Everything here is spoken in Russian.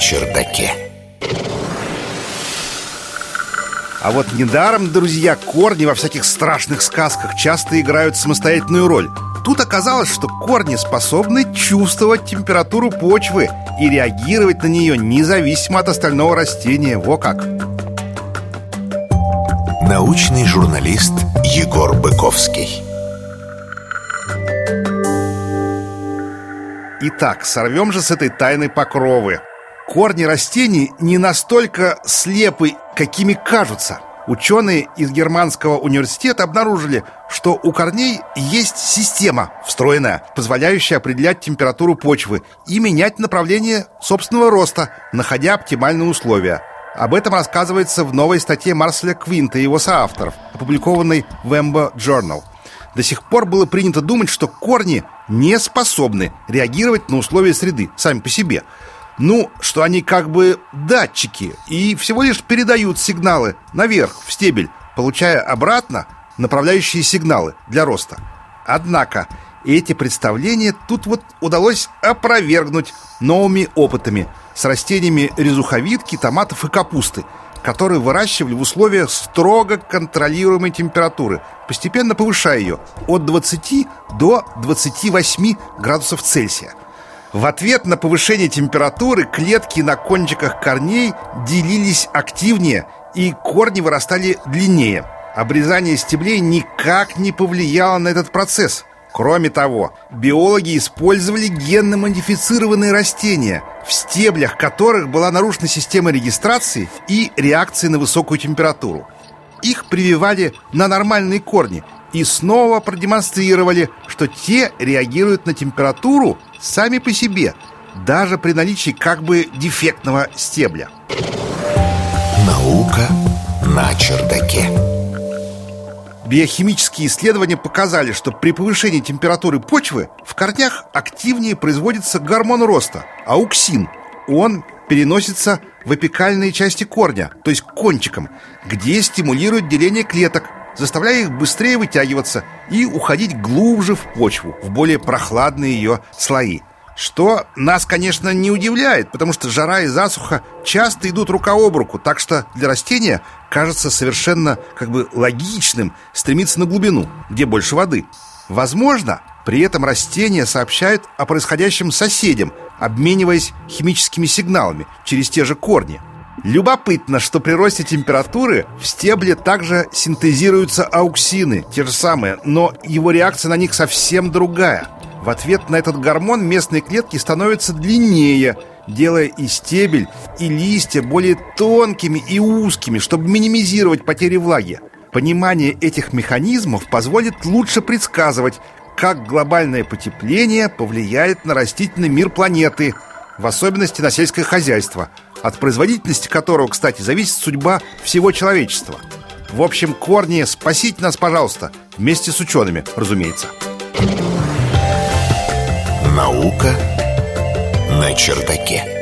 чердаке. А вот недаром, друзья, корни во всяких страшных сказках часто играют самостоятельную роль. Тут оказалось, что корни способны чувствовать температуру почвы и реагировать на нее независимо от остального растения. Во как! Научный журналист Егор Быковский. Итак, сорвем же с этой тайны покровы. Корни растений не настолько слепы, какими кажутся. Ученые из Германского университета обнаружили, что у корней есть система встроенная, позволяющая определять температуру почвы и менять направление собственного роста, находя оптимальные условия. Об этом рассказывается в новой статье Марселя Квинта и его соавторов, опубликованной в Embo Journal. До сих пор было принято думать, что корни не способны реагировать на условия среды сами по себе. Ну, что они как бы датчики и всего лишь передают сигналы наверх, в стебель, получая обратно направляющие сигналы для роста. Однако эти представления тут вот удалось опровергнуть новыми опытами с растениями резуховидки, томатов и капусты – которые выращивали в условиях строго контролируемой температуры, постепенно повышая ее от 20 до 28 градусов Цельсия. В ответ на повышение температуры клетки на кончиках корней делились активнее и корни вырастали длиннее. Обрезание стеблей никак не повлияло на этот процесс – Кроме того, биологи использовали генно-модифицированные растения, в стеблях которых была нарушена система регистрации и реакции на высокую температуру. Их прививали на нормальные корни и снова продемонстрировали, что те реагируют на температуру сами по себе, даже при наличии как бы дефектного стебля. Наука на чердаке. Биохимические исследования показали, что при повышении температуры почвы в корнях активнее производится гормон роста – ауксин. Он переносится в апикальные части корня, то есть к кончикам, где стимулирует деление клеток, заставляя их быстрее вытягиваться и уходить глубже в почву, в более прохладные ее слои – что нас, конечно, не удивляет, потому что жара и засуха часто идут рука об руку, так что для растения кажется совершенно как бы логичным стремиться на глубину, где больше воды. Возможно, при этом растения сообщают о происходящем соседям, обмениваясь химическими сигналами через те же корни. Любопытно, что при росте температуры в стебле также синтезируются ауксины, те же самые, но его реакция на них совсем другая – в ответ на этот гормон местные клетки становятся длиннее, делая и стебель, и листья более тонкими и узкими, чтобы минимизировать потери влаги. Понимание этих механизмов позволит лучше предсказывать, как глобальное потепление повлияет на растительный мир планеты, в особенности на сельское хозяйство, от производительности которого, кстати, зависит судьба всего человечества. В общем, корни, спасите нас, пожалуйста, вместе с учеными, разумеется. Наука на чердаке.